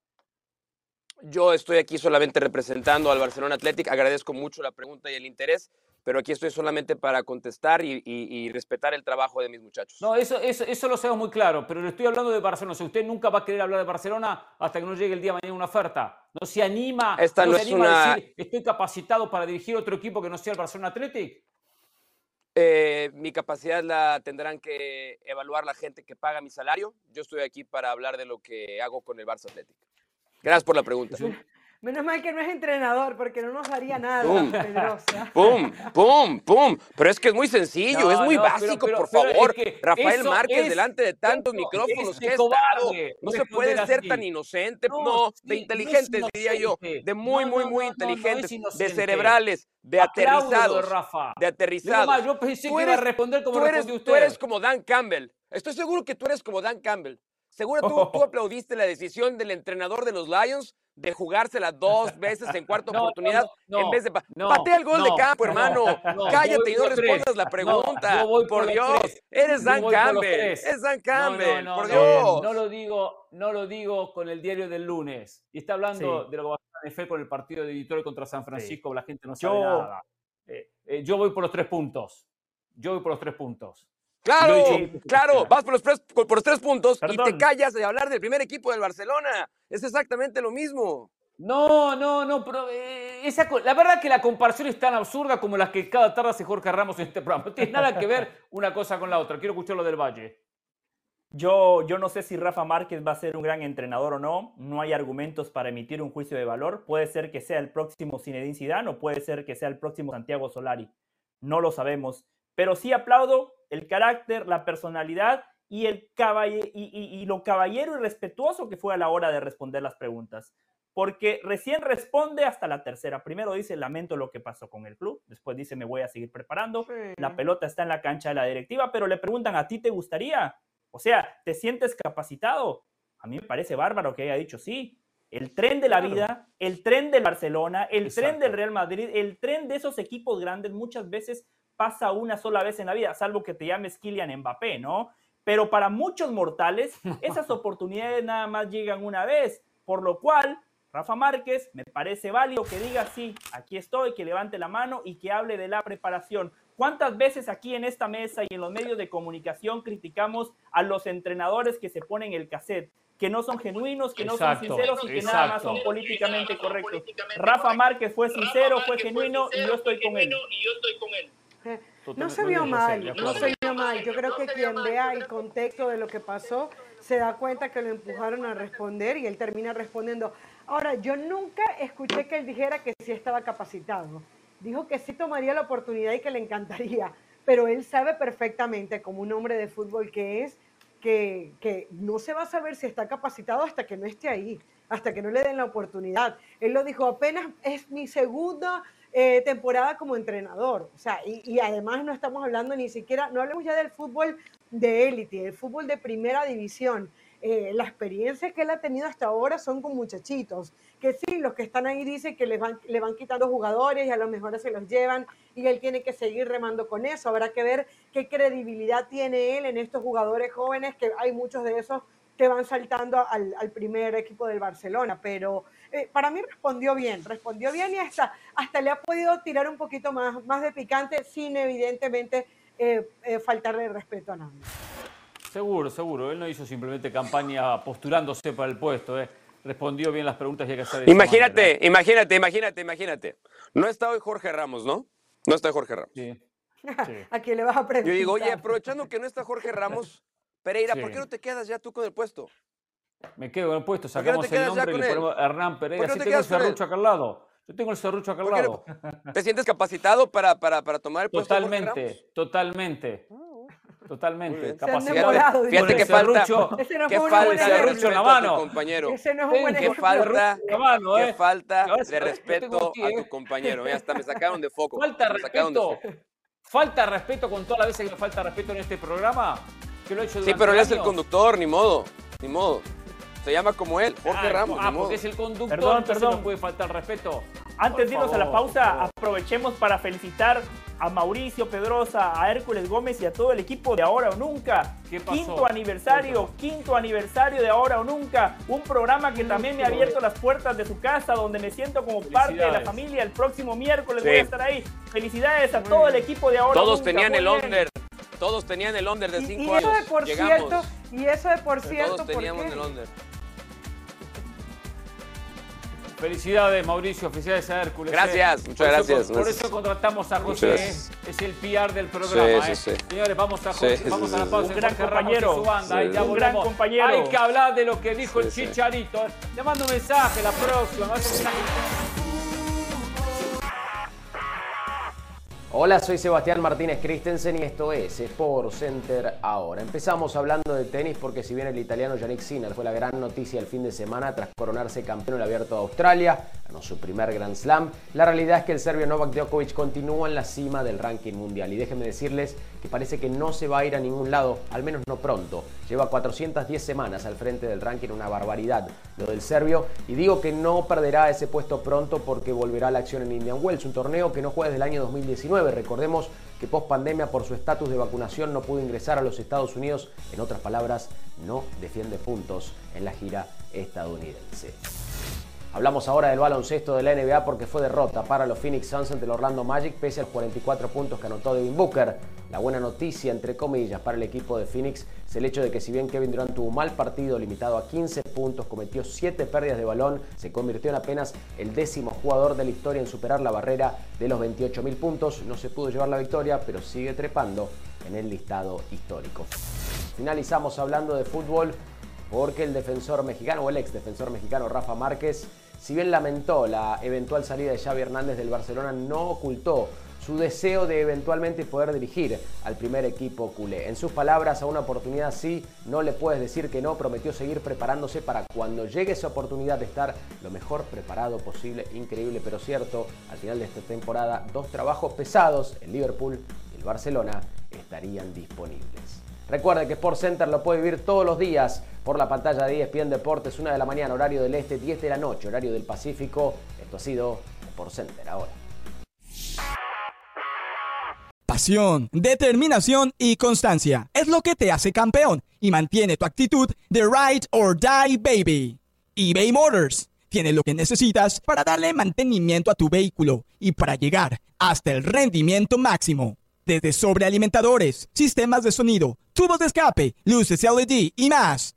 Yo estoy aquí solamente representando al Barcelona Athletic. Agradezco mucho la pregunta y el interés, pero aquí estoy solamente para contestar y, respetar el trabajo de mis muchachos. No, eso, eso, eso, lo sabemos muy claro, pero le estoy hablando de Barcelona. Si usted nunca va a querer hablar de Barcelona hasta que no llegue el día de mañana una oferta. No se anima, Esta no, se anima a decir, estoy capacitado para dirigir otro equipo que no sea el Barcelona Athletic. Eh, mi capacidad la tendrán que evaluar la gente que paga mi salario. Yo estoy aquí para hablar de lo que hago con el Barça Athletic. Gracias por la pregunta. Menos mal que no es entrenador, porque no nos haría nada, pum, Pum, pum, pum. Pero es que es muy sencillo, es muy básico, por favor. Rafael Márquez, delante de tantos micrófonos que ha estado, no se puede ser tan inocente, no, de inteligentes, diría yo, de muy, muy, muy inteligentes, de cerebrales, de aterrizados, Rafa. de aterrizados. yo pensé que iba a responder como tú eres, usted. Tú eres como Dan Campbell. Estoy seguro que tú eres como Dan Campbell. Seguro tú, tú (laughs) aplaudiste la decisión del entrenador de los Lions de jugársela dos veces en cuarta oportunidad en vez de patea el gol de campo, hermano. Cállate y no respondas la pregunta. por, Dios, eres Dan Campbell. Es Dan Campbell, por Dios. No lo digo, no lo digo con el diario del lunes. Y está hablando de lo que va a pasar en con el partido de Detroit contra San Francisco. La gente no sabe nada. Eh, eh, yo voy por los tres puntos. Yo voy por los tres puntos. Claro, claro, vas por los, tres, por los tres puntos y te callas de hablar del primer equipo del Barcelona. Es exactamente lo mismo. No, no, no, pero eh, esa, la verdad que la comparación es tan absurda como las que cada tarde hace Jorge Ramos en este programa. No tiene nada que ver una cosa con la otra. Quiero escuchar lo del Valle. Yo, yo no sé si Rafa Márquez va a ser un gran entrenador o no. No hay argumentos para emitir un juicio de valor. Puede ser que sea el próximo Zinedine Zidane o puede ser que sea el próximo Santiago Solari. No lo sabemos. Pero sí aplaudo el carácter, la personalidad y, el y, lo caballero y respetuoso que fue a la hora de responder las preguntas. Porque recién responde hasta la tercera. Primero dice, lamento lo que pasó con el club. Después dice, me voy a seguir preparando. La pelota está en la cancha de la directiva, pero le preguntan, ¿a ti te gustaría? O sea, ¿te sientes capacitado? A mí me parece bárbaro que haya dicho sí. El tren de la vida, el tren del Barcelona, el tren del Real Madrid, el tren de esos equipos grandes muchas veces pasa una sola vez en la vida, salvo que te llames Kylian Mbappé, ¿no? Pero para muchos mortales, (laughs) esas oportunidades nada más llegan una vez, por lo cual Rafa Márquez, me parece válido que diga sí, aquí estoy, que levante la mano y que hable de la preparación. ¿Cuántas veces aquí en esta mesa y en los medios de comunicación criticamos a los entrenadores que se ponen el cassette? que no son genuinos, que no son sinceros y que nada más son políticamente correctos. Rafa Márquez fue sincero, fue genuino y yo estoy con él. No se vio mal, no se vio mal. Yo creo que quien vea el contexto de lo que pasó se da cuenta que lo empujaron a responder y él termina respondiendo. Ahora, yo nunca escuché que él dijera que sí estaba capacitado dijo que sí tomaría la oportunidad y que le encantaría, pero él sabe perfectamente, como un hombre de fútbol que es, que, que, no se va a saber si está capacitado hasta que no esté ahí, hasta que no le den la oportunidad. Él lo dijo, apenas es mi segunda eh, temporada como entrenador. O sea, y, y, además no estamos hablando ni siquiera, no hablemos ya del fútbol de élite, el fútbol de primera división. Eh, la experiencia que él ha tenido hasta ahora son con muchachitos, que sí, los que están ahí dicen que le van, le van quitando jugadores y a lo mejor se los llevan y él tiene que seguir remando con eso. Habrá que ver qué credibilidad tiene él en estos jugadores jóvenes, que hay muchos de esos que van saltando al, al primer equipo del Barcelona, pero eh, para mí respondió bien, respondió bien y hasta, hasta le ha podido tirar un poquito más, más de picante sin evidentemente eh, faltarle respeto a nadie. Seguro, seguro. Él no hizo simplemente campaña postulándose para el puesto. ¿eh? Respondió bien las preguntas y hay que hacer Imagínate, imagínate, imagínate, imagínate. No está hoy Jorge Ramos, ¿no? No está Jorge Ramos. Sí. (laughs) ¿A quién le vas a preguntar? Yo digo, oye, aprovechando que no está Jorge Ramos, Pereira, ¿por qué no te quedas ya tú con el puesto? Me quedo con el puesto, sacamos el nombre y le ponemos Hernán Pereira. Si tengo el serrucho acá al lado. Yo tengo el serrucho acá al lado. ¿Te sientes capacitado para, para, para tomar el puesto? Totalmente, totalmente. Totalmente. Capacidad. Fíjate que falta. Ese no que fue falta de respeto la mano. a tu compañero. Ese no es un buen Que falta, La mano, que ¿eh? falta de respeto a ¿eh? tu compañero. Mira, hasta me sacaron de foco. Falta Me sacaron de respeto. foco. Falta respeto con todas las veces que me falta respeto en este programa. Que lo he hecho Sí, pero él es el conductor, ni modo. Ni modo. Se llama como él, Jorge Ah, Ramos. Ah, ni modo. porque es el conductor, Perdón, perdón. no puede faltar respeto. Antes de irnos a la pausa, aprovechemos para felicitar a Mauricio Pedrosa, a Hércules Gómez y a todo el equipo de Ahora o Nunca. ¿Qué pasó? Quinto aniversario, quinto aniversario de Ahora o Nunca. Un programa que también me ha abierto las puertas de su casa, donde me siento como parte de la familia. El próximo miércoles Sí. voy a estar ahí. Felicidades a todo el equipo de Ahora o Todos Nunca. tenían Muy el under. Todos tenían el under de Y, 5 y eso años. de por Llegamos. cierto, y eso de por cierto, Todos ¿por teníamos qué? el under. Felicidades, Mauricio, felicidades a Hércules. Gracias, eh. muchas Por eso- gracias. Por Gracias. eso contratamos a José, Muchas eh. es el PR del programa. Sí, eh. sí, sí. Señores, vamos a, José- Sí, vamos sí, a la pausa. Un gran compañero. su banda. Ya. Un gran compañero. Hay que hablar de lo que dijo Sí, el. Chicharito. eh. Le mando un mensaje la próxima. Hola, soy Sebastián Martínez Christensen y esto es Sport Center ahora. Empezamos hablando de tenis porque si bien el italiano Yannick Sinner fue la gran noticia el fin de semana tras coronarse campeón en el Abierto de Australia, ganó su primer Grand Slam, la realidad es que el serbio Novak Djokovic continúa en la cima del ranking mundial y déjenme decirles que parece que no se va a ir a ningún lado, al menos no pronto. Lleva 410 semanas al frente del ranking, una barbaridad lo del serbio y digo que no perderá ese puesto pronto porque volverá a la acción en Indian Wells, un torneo que no juega desde el año 2019. Recordemos que post pandemia por su estatus de vacunación no pudo ingresar a los Estados Unidos, en otras palabras, no defiende puntos en la gira estadounidense. Hablamos ahora del baloncesto de la NBA porque fue derrota para los Phoenix Suns ante el Orlando Magic pese a los 44 puntos que anotó Devin Booker. La buena noticia, entre comillas, para el equipo de Phoenix es el hecho de que si bien Kevin Durant tuvo un mal partido limitado a 15 puntos, cometió 7 pérdidas de balón, se convirtió en apenas el décimo jugador de la historia en superar la barrera de los 28 mil puntos. No se pudo llevar la victoria, pero sigue trepando en el listado histórico. Finalizamos hablando de fútbol porque el defensor mexicano o el ex defensor mexicano Rafa Márquez, si bien lamentó la eventual salida de Xavi Hernández del Barcelona, no ocultó su deseo de eventualmente poder dirigir al primer equipo culé. En sus palabras, a una oportunidad así no le puedes decir que no, prometió seguir preparándose para cuando llegue esa oportunidad de estar lo mejor preparado posible, increíble pero cierto. Al final de esta temporada, dos trabajos pesados, el Liverpool y el Barcelona, estarían disponibles. Recuerde que Sport Center lo puede vivir todos los días por la pantalla de ESPN Deportes, 1 de la mañana, horario del este, 10 de la noche, horario del Pacífico. Esto ha sido Sport Center ahora. Pasión, determinación y constancia es lo que te hace campeón y mantiene tu actitud de ride or die baby. eBay Motors Tienes lo que necesitas para darle mantenimiento a tu vehículo y para llegar hasta el rendimiento máximo. Desde sobrealimentadores, sistemas de sonido, tubos de escape, luces LED y más.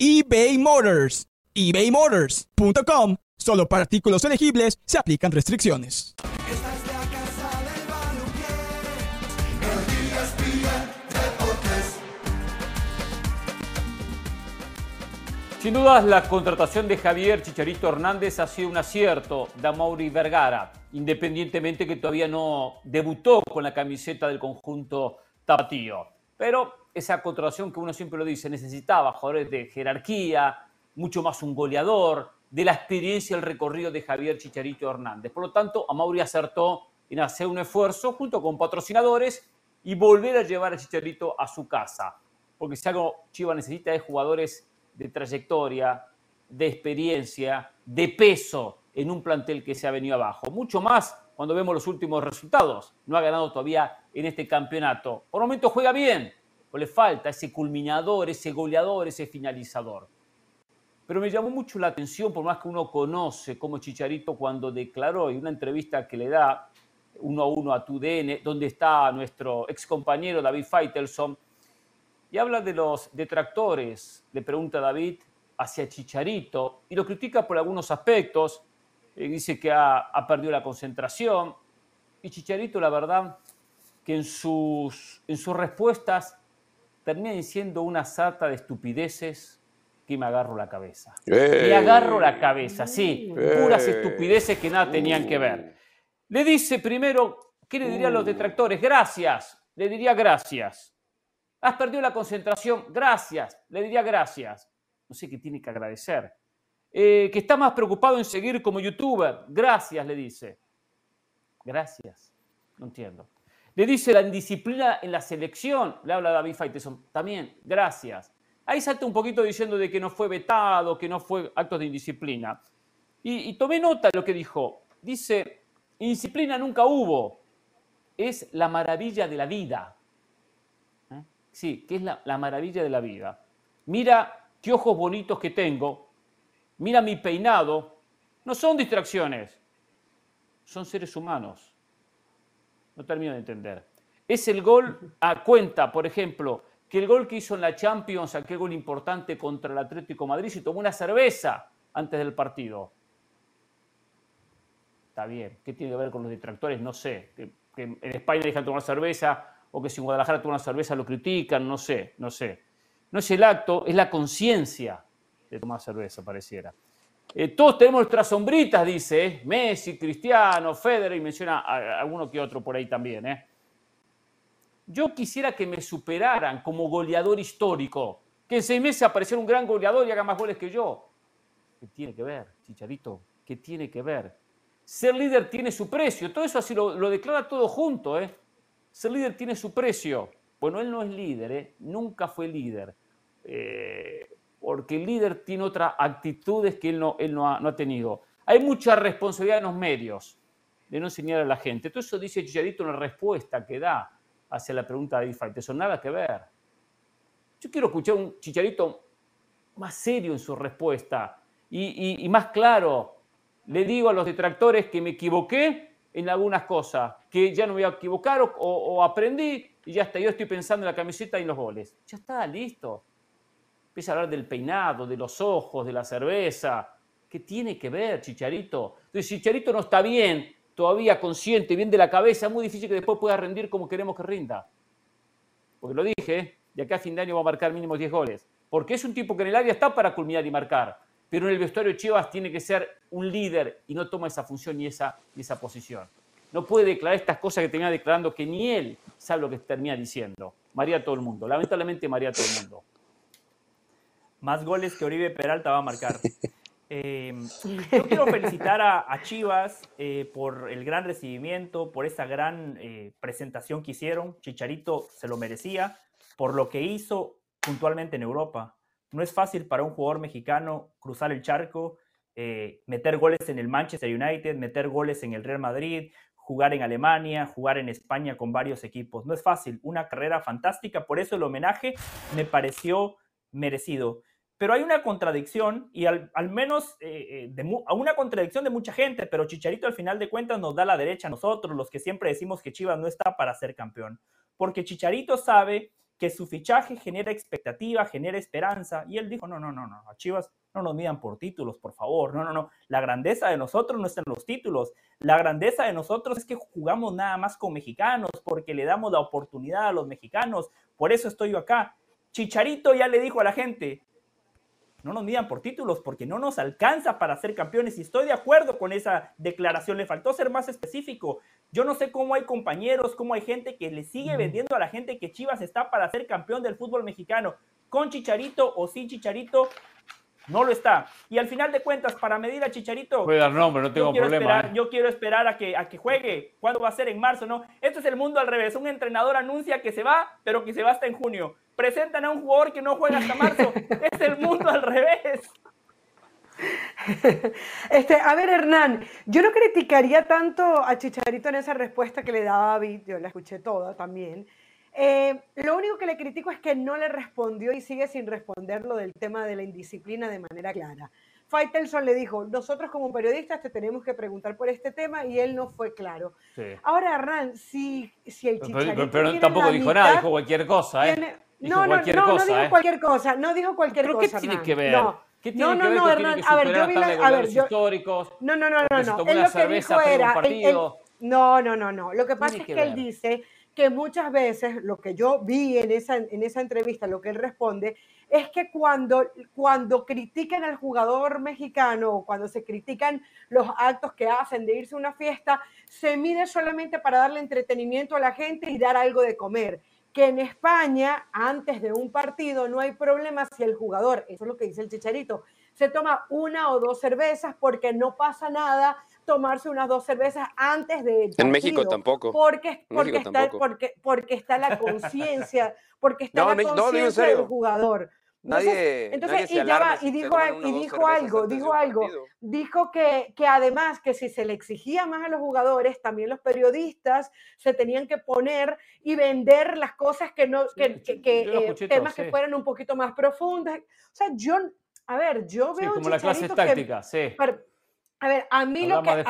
eBay Motors. ebaymotors.com Solo para artículos elegibles se aplican restricciones. Sin dudas, la contratación de Javier Chicharito Hernández ha sido un acierto de Mauri Vergara, independientemente que todavía no debutó con la camiseta del conjunto tapatío. Pero esa contratación que uno siempre lo dice, necesitaba jugadores de jerarquía, mucho más un goleador, de la experiencia y el recorrido de Javier Chicharito Hernández. Por lo tanto, Amauri acertó en hacer un esfuerzo junto con patrocinadores y volver a llevar a Chicharito a su casa. Porque si algo Chivas necesita es jugadores de trayectoria, de experiencia, de peso en un plantel que se ha venido abajo. Mucho más cuando vemos los últimos resultados. No ha ganado todavía en este campeonato. Por momento juega bien, le falta ese culminador, ese goleador, ese finalizador. Pero me llamó mucho la atención, por más que uno conoce como Chicharito cuando declaró en una entrevista que le da uno a uno a TUDN, donde está nuestro ex compañero David Feitelson, y habla de los detractores, le pregunta David hacia Chicharito, y lo critica por algunos aspectos, eh, dice que ha, ha, perdido la concentración, y Chicharito, la verdad, que en sus, en sus respuestas termina diciendo una sarta de estupideces que me agarro la cabeza. Me agarro la cabeza, sí, puras estupideces que nada tenían que ver. Le dice primero, ¿qué le diría a los detractores? Gracias, le diría gracias. Has perdido la concentración, gracias, le diría gracias. No sé qué tiene que agradecer. Eh, que está más preocupado en seguir como youtuber, gracias, le dice. Gracias, no entiendo. Le dice la indisciplina en la selección, le habla David Faiteson, también, gracias. Ahí salta un poquito diciendo de que no fue vetado, que no fue actos de indisciplina. Y, tomé nota de lo que dijo. Dice, indisciplina nunca hubo. Es la maravilla de la vida. ¿Eh? Sí, que es la, la maravilla de la vida. Mira qué ojos bonitos que tengo. Mira mi peinado. No son distracciones. Son seres humanos. No termino de entender. Es el gol a cuenta, por ejemplo, que el gol que hizo en la Champions, aquel gol importante contra el Atlético Madrid, se tomó una cerveza antes del partido. Está bien, ¿qué tiene que ver con los detractores? No sé. Que, en España dejan tomar cerveza o que si en Guadalajara toma una cerveza lo critican, no sé, no sé. No es el acto, es la conciencia de tomar cerveza, pareciera. Eh, todos tenemos nuestras sombritas, dice ¿eh? Messi, Cristiano, Federer y menciona alguno que otro por ahí también. ¿eh? Yo quisiera que me superaran como goleador histórico, que en seis meses apareciera un gran goleador y haga más goles que yo. ¿Qué tiene que ver, Chicharito? ¿Qué tiene que ver? Ser líder tiene su precio. Todo eso así lo, declara todo junto. ¿eh? Ser líder tiene su precio. Bueno, él no es líder, ¿eh? nunca fue líder. Porque el líder tiene otras actitudes que él, no, ha, tenido. Hay mucha responsabilidad en los medios de no enseñar a la gente. Todo eso dice Chicharito en la respuesta que da hacia la pregunta de David Eso nada que ver. Yo quiero escuchar un chicharito más serio en su respuesta y, más claro. Le digo a los detractores que me equivoqué en algunas cosas, que ya no me voy a equivocar o, aprendí y ya está. Yo estoy pensando en la camiseta y en los goles. Ya está, listo. Empieza a hablar del peinado, de los ojos, de la cerveza. ¿Qué tiene que ver, Chicharito? Entonces, Chicharito no está bien todavía consciente, bien de la cabeza, es muy difícil que después pueda rendir como queremos que rinda. Porque lo dije, de acá a fin de año va a marcar mínimo 10 goles. Porque es un tipo que en el área está para culminar y marcar. Pero en el vestuario Chivas tiene que ser un líder y no toma esa función ni esa, esa posición. No puede declarar estas cosas que termina declarando que ni él sabe lo que termina diciendo. María todo el mundo. Lamentablemente María todo el mundo. Más goles que Oribe Peralta va a marcar. (laughs) Em, yo quiero felicitar a, Chivas eh, por el gran recibimiento, por esa gran eh, presentación que hicieron. Chicharito se lo merecía por lo que hizo puntualmente en Europa. No es fácil para un jugador mexicano cruzar el charco, eh, meter goles en el Manchester United, meter goles en el Real Madrid, jugar en Alemania, jugar en España con varios equipos. No es fácil, una carrera fantástica, por eso el homenaje me pareció merecido pero hay una contradicción, y al, menos eh, eh, una contradicción de mucha gente, pero Chicharito al final de cuentas nos da la derecha a nosotros, los que siempre decimos que Chivas no está para ser campeón, porque Chicharito sabe que su fichaje genera expectativa, genera esperanza, y él dijo, no, no, no, no, a Chivas no nos midan por títulos, por favor, no, no, no, la grandeza de nosotros no está en los títulos, la grandeza de nosotros es que jugamos nada más con mexicanos, porque le damos la oportunidad a los mexicanos, por eso estoy yo acá. Chicharito ya le dijo a la gente, no nos midan por títulos porque no nos alcanza para ser campeones y estoy de acuerdo con esa declaración, le faltó ser más específico. Yo no sé cómo hay compañeros, cómo hay gente que le sigue vendiendo a la gente que Chivas está para ser campeón del fútbol mexicano, con Chicharito o sin Chicharito, no lo está. Y al final de cuentas, para medir a Chicharito. Puede dar nombre, no tengo problema. ¿eh? Yo quiero esperar a que, a que juegue. ¿Cuándo va a ser? ¿En marzo? No. Esto es el mundo al revés. Un entrenador anuncia que se va, pero que se va hasta en junio. Presentan a un jugador que no juega hasta marzo. (laughs) es el mundo al revés. (laughs) Este, a ver, Hernán, yo no criticaría tanto a Chicharito en esa respuesta que le daba David, yo la escuché toda también. Eh, lo único que le critico es que no le respondió y sigue sin responder lo del tema de la indisciplina de manera clara. Faitelson le dijo, nosotros como periodistas te tenemos que preguntar por este tema y él no fue claro. Ahora, Hernán, si, si el Chicharito Pero, tampoco dijo nada, dijo cualquier cosa, ¿eh? no, no, no, no dijo ¿eh? cualquier cosa, no dijo cualquier ¿Pero cosa. ¿Qué tiene que ver? No. ¿Qué tiene no, no, no, Hernán, a ver, yo vi la, a ver, yo, históricos, no, no, no, no, no, él lo que dijo era, no, no, no, no, lo que pasa es que él dice que muchas veces lo que yo vi en esa, en esa entrevista, lo que él responde, es que cuando, cuando critican al jugador mexicano o cuando se critican los actos que hacen de irse a una fiesta, se mide solamente para darle entretenimiento a la gente y dar algo de comer. Que en España, antes de un partido, no hay problema si el jugador, eso es lo que dice el chicharito, se toma una o dos cervezas porque no pasa nada tomarse unas dos cervezas antes de En México tampoco. Porque, porque, está, Porque, porque está la conciencia, (laughs) porque está la conciencia del jugador. Nadie, entonces, y, ya va, y dijo, y dijo algo, dijo algo, dijo que, que además que si se le exigía más a los jugadores, también los periodistas se tenían que poner y vender las cosas que no, que, que, eh, temas que fueran un poquito más profundas. O sea, yo, a ver, yo veo... como la clase táctica, sí. A ver, a mí lo que,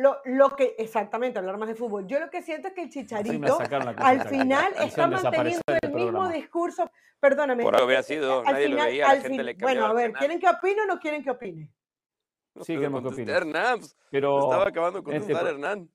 lo, lo, que, exactamente, hablar más de fútbol. Yo lo que siento es que el Chicharito al final está manteniendo el mismo discurso, perdóname. Por algo hubiera sido, nadie lo veía, la gente le Bueno, a ver, ¿quieren que opine o no quieren que opine? sí, queremos que opine. Hernán, pues, pero estaba acabando con este, Hernán.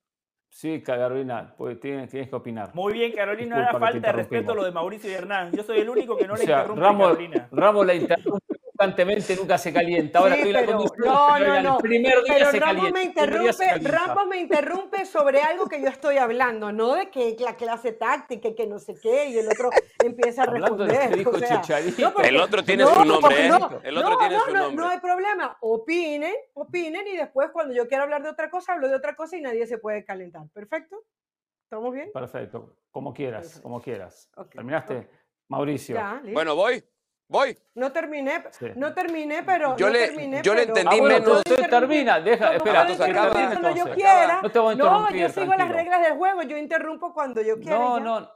Sí, Carolina, pues tienes, tienes, que opinar. Muy bien, Carolina, no era falta de respeto lo de Mauricio y Hernán. Yo soy el único que no le interrumpe a Carolina. Ramos la interrumpe constantemente, nunca se calienta. Ahora estoy la conducción, no, no, no. el primer día pero se Ramos calienta. Me interrumpe, Ramos me interrumpe sobre algo que yo estoy hablando, no de que la clase táctica, que no sé qué, y el otro empieza a responder. Dijo o sea, no, el otro tiene su nombre, ¿eh? El otro tiene su nombre. No, hay problema. Opinen, opinen, y después cuando yo quiero hablar de otra cosa, hablo de otra cosa y nadie se puede calentar. ¿Perfecto? ¿Estamos bien? Perfecto. Como quieras, como quieras. ¿Terminaste? Mauricio. bueno, voy. Voy. No terminé, no terminé, pero yo no le, terminé, yo le entendí ah, bueno, menos. Usted termina, deja, espera, tú acaba. cuando yo quiera. No, te voy a no, yo sigo las reglas del juego, yo interrumpo cuando yo quiera. No, no.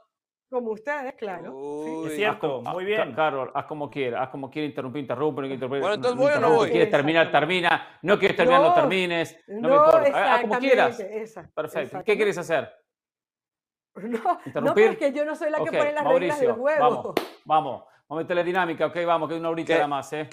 Como ustedes, claro. Uy, es cierto, muy bien. Carlos, haz como quiera, haz como quiera interrumpir, interrumpe, no interrumpir. Bueno, entonces voy o no voy. Quieres terminar, termina. No quieres terminar, no, termines. No, me importa. Haz como quieras. Esa, Perfecto. ¿Qué quieres hacer? (laughs) No, no, porque yo no soy la que pone las reglas del juego. Vamos, vamos. Vamos a meterle dinámica, ok, vamos, que es una horita nada más, ¿eh?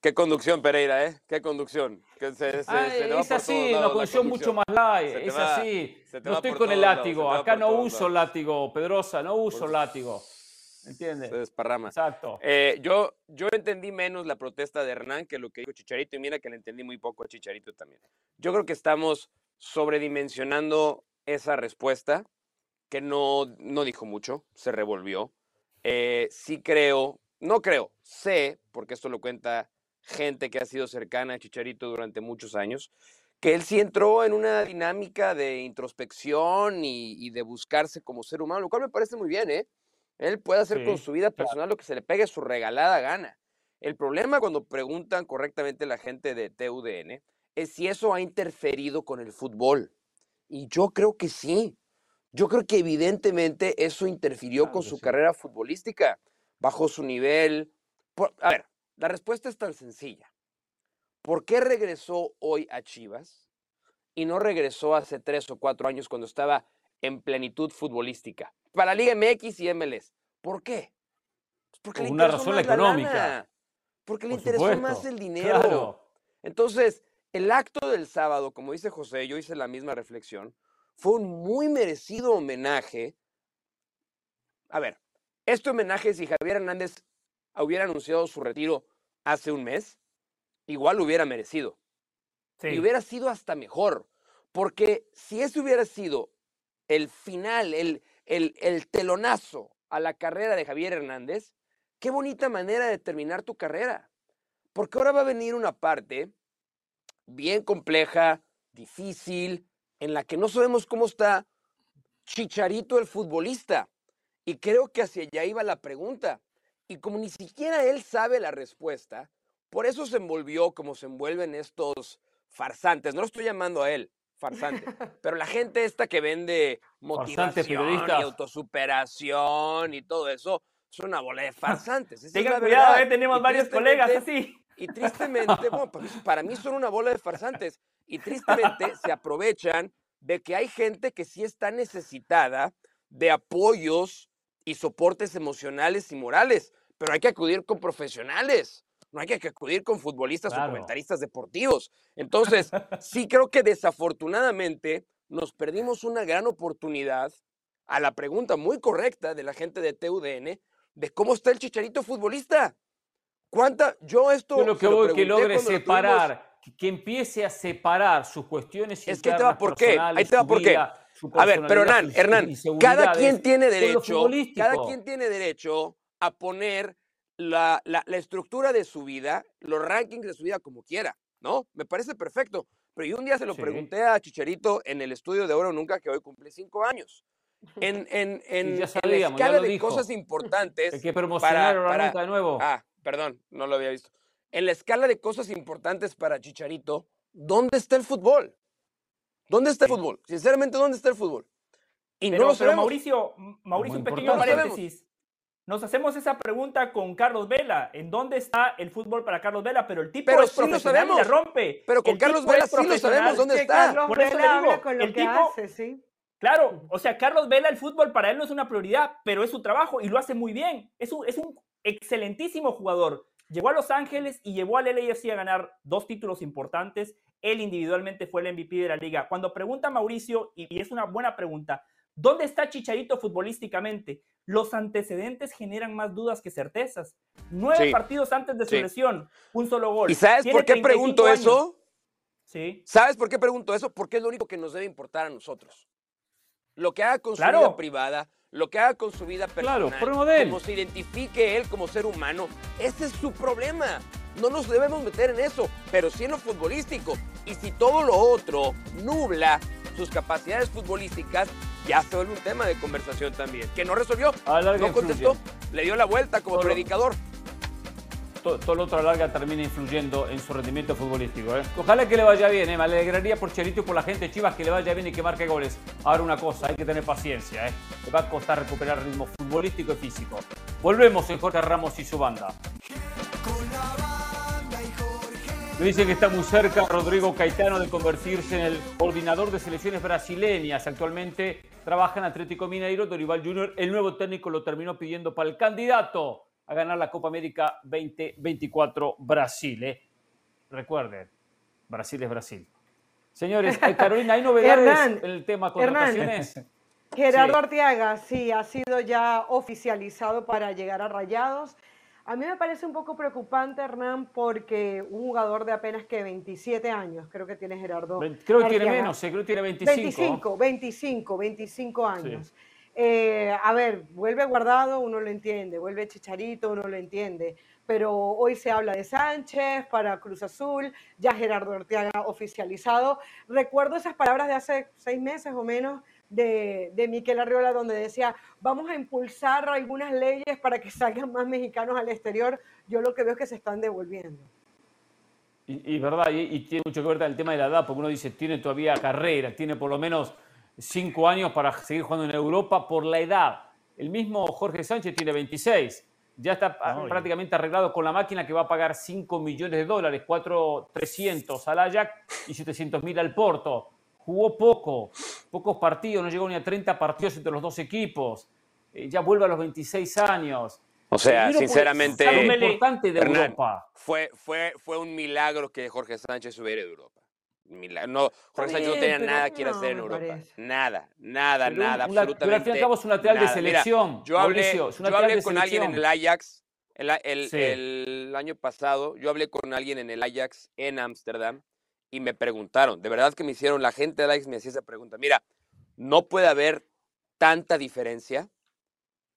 Qué, conducción, Pereira, ¿eh? Qué conducción. Que se, se, es así, una conducción mucho más light, es así. No estoy con el látigo, acá no uso látigo, Pedrosa, no uso látigo. ¿Entiendes? Se desparrama. Exacto. Eh, yo, yo entendí menos la protesta de Hernán que lo que dijo Chicharito, y mira que le entendí muy poco a Chicharito también. Yo creo que estamos sobredimensionando esa respuesta, que no, no dijo mucho, se revolvió. Eh, sí creo, no creo, sé, porque esto lo cuenta gente que ha sido cercana a Chicharito durante muchos años, que él sí entró en una dinámica de introspección y, de buscarse como ser humano, lo cual me parece muy bien, ¿eh? Él puede hacer con su vida personal lo que se le pegue su regalada gana. El problema cuando preguntan correctamente la gente de TUDN es si eso ha interferido con el fútbol. Y yo creo que sí. Yo creo que evidentemente eso interfirió con su carrera futbolística, bajó su nivel. a ver, la respuesta es tan sencilla. ¿Por qué regresó hoy a Chivas y no regresó hace tres o cuatro años cuando estaba en plenitud futbolística? Para la Liga MX y MLS. ¿Por qué? Pues porque Por una razón económica. Porque le interesó más el (laughs) dinero. Entonces, el acto del sábado, como dice José, yo hice la misma reflexión, fue un muy merecido homenaje. A ver, este homenaje, si Javier Hernández hubiera anunciado su retiro hace un mes, igual lo hubiera merecido. Y hubiera sido hasta mejor. Porque si ese hubiera sido el final, el, el, el telonazo a la carrera de Javier Hernández, Qué bonita manera de terminar tu carrera. Porque ahora va a venir una parte bien compleja, difícil, en la que no sabemos cómo está Chicharito el futbolista. Y creo que hacia allá iba la pregunta. Y como ni siquiera él sabe la respuesta, por eso se envolvió como se envuelven estos farsantes. No lo estoy llamando a él, farsante, (laughs) pero la gente esta que vende motivación y autosuperación y todo eso, son una bola de (laughs) farsantes. Tengan cuidado, eh, tenemos varios colegas así. Y tristemente, bueno, para mí son una bola de farsantes. Y tristemente se aprovechan de que hay gente que sí está necesitada de apoyos y soportes emocionales y morales, pero hay que acudir con profesionales, no hay que acudir con futbolistas o comentaristas deportivos. Entonces, sí creo que desafortunadamente nos perdimos una gran oportunidad a la pregunta muy correcta de la gente de TUDN de cómo está el chicharito futbolista. ¿Cuánta? Yo esto. Yo lo que voy que logre separar, que empiece a separar sus cuestiones Es que te va por qué. Ahí te va por qué. A ver, pero Hernán, Hernán, cada quien tiene derecho, cada quien tiene derecho a poner la, la, la, estructura de su vida, los rankings de su vida como quiera, ¿no? Me parece perfecto. Pero yo un día se lo pregunté a Chicharito en el estudio de Oro Nunca, que hoy cumple cinco años. En, en, en, la escala de cosas importantes. Hay que promocionar para, de nuevo. Ah, perdón, no lo había visto. En la escala de cosas importantes para Chicharito, ¿dónde está el fútbol? ¿Dónde está el fútbol? Sinceramente, ¿dónde está el fútbol? Y no lo sabemos. Mauricio, Mauricio un pequeño paréntesis. Nos hacemos esa pregunta con Carlos Vela. ¿En dónde está el fútbol para Carlos Vela? Pero el tipo pero es sí lo sabemos. rompe. Pero con Carlos Vela sí lo sabemos dónde está. Carlos Vela habla con lo el que tipo, hace, sí. Claro, o sea, Carlos Vela, el fútbol para él no es una prioridad, pero es su trabajo y lo hace muy bien. Es un, es un excelentísimo jugador. Llegó a Los Ángeles y llevó al LAFC a ganar dos títulos importantes. Él individualmente fue el MVP de la liga. Cuando pregunta Mauricio, y, es una buena pregunta, ¿dónde está Chicharito futbolísticamente? Los antecedentes generan más dudas que certezas. Nueve partidos antes de su lesión, un solo gol. ¿Y sabes por qué pregunto eso? Sí. ¿Sabes por qué pregunto eso? Porque es lo único que nos debe importar a nosotros. Lo que haga con su vida privada, lo que haga con su vida personal, claro, como se identifique él como ser humano, ese es su problema. No nos debemos meter en eso, pero sí en lo futbolístico. Y si todo lo otro nubla sus capacidades futbolísticas, ya se vuelve un tema de conversación también. Que no resolvió, no contestó, le dio la vuelta como predicador todo, lo otro a larga termina influyendo en su rendimiento futbolístico. ¿eh? Ojalá que le vaya bien, ¿eh? me alegraría por Cherito y por la gente Chivas que le vaya bien y que marque goles. Ahora una cosa, hay que tener paciencia, ¿eh? le va a costar recuperar ritmo futbolístico y físico. Volvemos en Jorge Ramos y su banda. Me dicen que está muy cerca Rodrigo Caetano de convertirse en el coordinador de selecciones brasileñas. Actualmente trabaja en Atlético Mineiro, Dorival Junior. El nuevo técnico lo terminó pidiendo para el candidato a ganar la Copa América 2024 Brasil. ¿eh? Recuerden, Brasil es Brasil. Señores, Carolina, ¿hay (laughs) novedades en el tema contrataciones? (laughs) Gerardo Arteaga, sí, ha sido ya oficializado para llegar a Rayados. A mí me parece un poco preocupante, Hernán, porque un jugador de apenas que 27 años, creo que tiene Gerardo. Creo que tiene menos, creo que tiene 25. 25, 25, 25 años. Eh, a ver, vuelve guardado, uno lo entiende, vuelve chicharito, uno lo entiende, pero hoy se habla de Sánchez para Cruz Azul, ya Gerardo Ortega oficializado. Recuerdo esas palabras de hace seis meses o menos de, de Miquel Arriola, donde decía, vamos a impulsar algunas leyes para que salgan más mexicanos al exterior. Yo lo que veo es que se están devolviendo. Y, verdad, y, tiene mucho que ver con el tema de la edad, porque uno dice, tiene todavía carrera, tiene por lo menos cinco años para seguir jugando en Europa por la edad. El mismo Jorge Sánchez tiene 26 ya está prácticamente arreglado con la máquina que va a pagar 5 millones de dólares, 4.300 al Ajax y 700 mil al Porto. Jugó poco, pocos partidos, no llegó ni a 30 partidos entre los dos equipos. Eh, ya vuelve a los 26 años. O sea, sinceramente, importante de Europa. Fue, fue, fue un milagro que Jorge Sánchez hubiera de Europa. No, Jorge Sánchez no tenía nada que ir a hacer en Europa. Nada, nada, nada, absolutamente. Pero al fin y al cabo es un lateral de selección. yo hablé, yo hablé con alguien en el Ajax el, el, año pasado. Yo hablé con alguien en el Ajax en Ámsterdam y me preguntaron, de verdad que me hicieron, la gente del Ajax me hacía esa pregunta. Mira, no puede haber tanta diferencia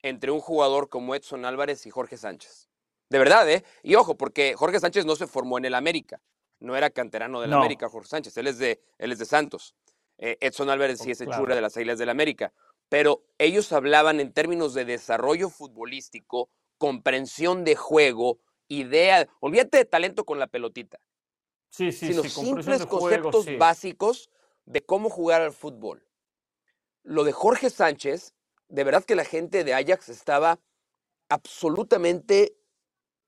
entre un jugador como Edson Álvarez y Jorge Sánchez. De verdad, ¿eh? Y ojo, porque Jorge Sánchez no se formó en el América no era canterano del América, Jorge Sánchez, él es de, él es de Santos. Eh, Edson Álvarez sí es hechura de las Águilas del América. Pero ellos hablaban en términos de desarrollo futbolístico, comprensión de juego, idea. Olvídate de talento con la pelotita. Sí, sí, sino simples conceptos básicos de cómo jugar al fútbol. Lo de Jorge Sánchez, de verdad que la gente de Ajax estaba absolutamente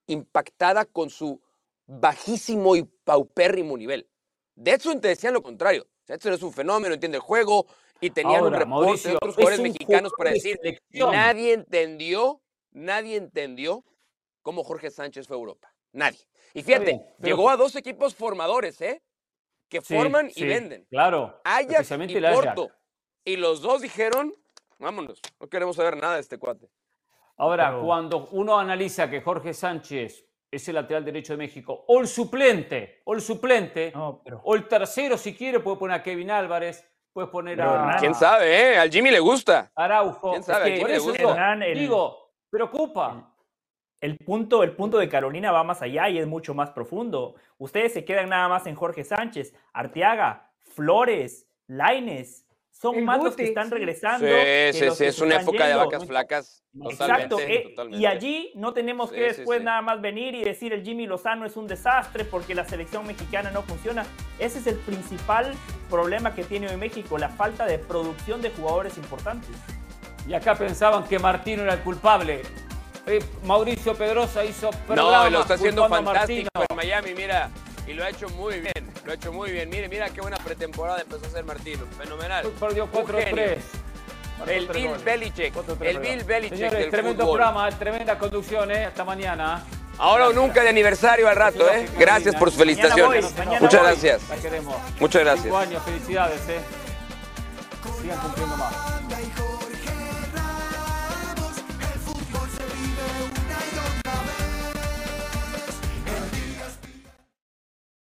impactada con su bajísimo y paupérrimo nivel. De hecho, te decían lo contrario. Edson es un fenómeno, entiende el juego y tenían un reporte de otros jugadores mexicanos para decir, nadie entendió, nadie entendió cómo Jorge Sánchez fue a Europa. Nadie. Y fíjate, llegó a dos equipos formadores, ¿eh? Que forman y venden. Claro. Ajax y Porto. Y los dos dijeron, vámonos, no queremos saber nada de este cuate. Ahora, cuando uno analiza que Jorge Sánchez es el lateral derecho de México, o el suplente, o el suplente, o el tercero si quiere, puede poner a Kevin Álvarez, puedes poner a... ¿Quién sabe, eh? Al Jimmy le gusta. Araujo. ¿Quién sabe? Jimmy le gusta. digo, preocupa. El, punto, el punto de Carolina va más allá y es mucho más profundo. Ustedes se quedan nada más en Jorge Sánchez, Arteaga, Flores, Laines, son más los que están regresando. Sí, sí, sí, es una época de vacas flacas. Exacto, eh, y allí no tenemos que después nada más venir y decir el Jimmy Lozano es un desastre porque la selección mexicana no funciona. Ese es el principal problema que tiene hoy México, la falta de producción de jugadores importantes. Y acá pensaban que Martino era el culpable. Eh, Mauricio Pedrosa hizo No, lo está haciendo fantástico en Miami, mira. Y lo ha hecho muy bien, lo ha hecho muy bien. Mire, mira qué buena pretemporada empezó a hacer Martino. Fenomenal. Perdió 4-3. El Bill Belichick. El Bill Belichick. Señores, tremendo programa, tremenda conducción, ¿eh? Hasta mañana. Ahora o nunca de aniversario al rato, ¿eh? Gracias por sus felicitaciones. Muchas gracias. La queremos. Muchas gracias. Cinco años, felicidades, ¿eh? Sigan cumpliendo más.